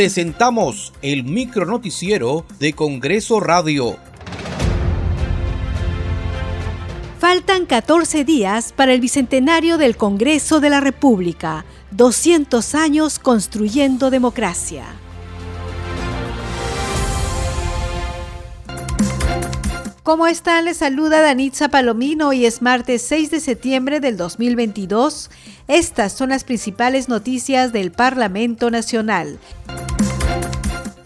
presentamos el micronoticiero de Congreso Radio. Faltan 14 días para el bicentenario del Congreso de la República, 200 años construyendo democracia. ¿Cómo están? Les saluda Danitza Palomino. y es martes 6 de septiembre del 2022. Estas son las principales noticias del Parlamento Nacional.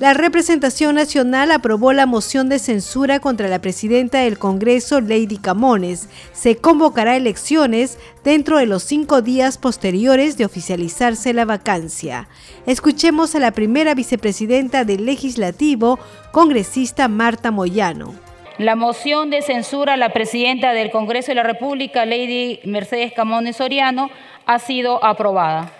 La representación nacional aprobó la moción de censura contra la presidenta del Congreso, Lady Camones. Se convocará elecciones dentro de los cinco días posteriores de oficializarse la vacancia. Escuchemos a la primera vicepresidenta del Legislativo, congresista Marta Moyano. La moción de censura a la presidenta del Congreso de la República, Lady Mercedes Camones Soriano, ha sido aprobada.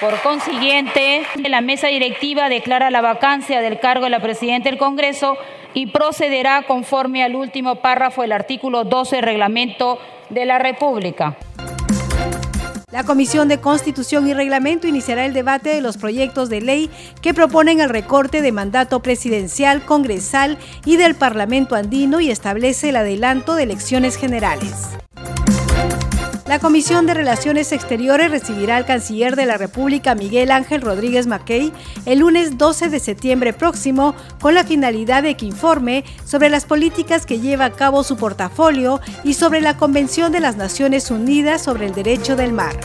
Por consiguiente, la mesa directiva declara la vacancia del cargo de la presidenta del Congreso y procederá conforme al último párrafo del artículo 12 del reglamento de la República. La Comisión de Constitución y Reglamento iniciará el debate de los proyectos de ley que proponen el recorte de mandato presidencial, congresal y del Parlamento andino y establece el adelanto de elecciones generales. La Comisión de Relaciones Exteriores recibirá al canciller de la República, Miguel Ángel Rodríguez Mackey, el lunes 12 de septiembre próximo, con la finalidad de que informe sobre las políticas que lleva a cabo su portafolio y sobre la Convención de las Naciones Unidas sobre el Derecho del Mar.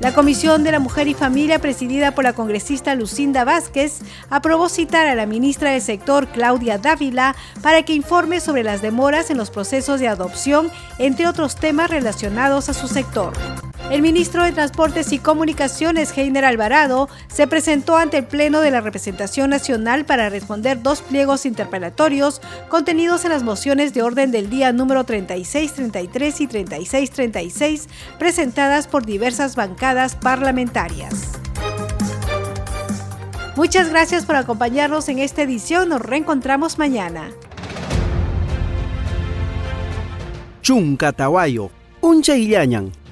La Comisión de la Mujer y Familia, presidida por la congresista Lucinda Vázquez, aprobó citar a la ministra del sector, Claudia Dávila, para que informe sobre las demoras en los procesos de adopción, entre otros temas relacionados a su sector. El ministro de Transportes y Comunicaciones, Heiner Alvarado, se presentó ante el Pleno de la Representación Nacional para responder dos pliegos interpelatorios contenidos en las mociones de orden del día número 3633 y 3636 presentadas por diversas bancadas parlamentarias. Muchas gracias por acompañarnos en esta edición. Nos reencontramos mañana. Chunca Uncha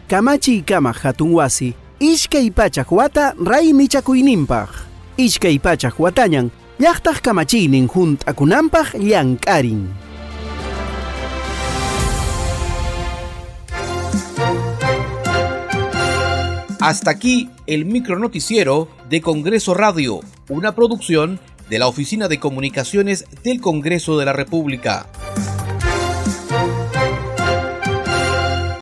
kamachi kama hatun wasi ishkay pachak wata ray michakuyninpaq ishkay pachak watañan llaqtaq kamachiynin hunt'akunanpaq llank'arin Hasta aquí el micronoticiero de Congreso Radio, una producción de la Oficina de Comunicaciones del Congreso de la República.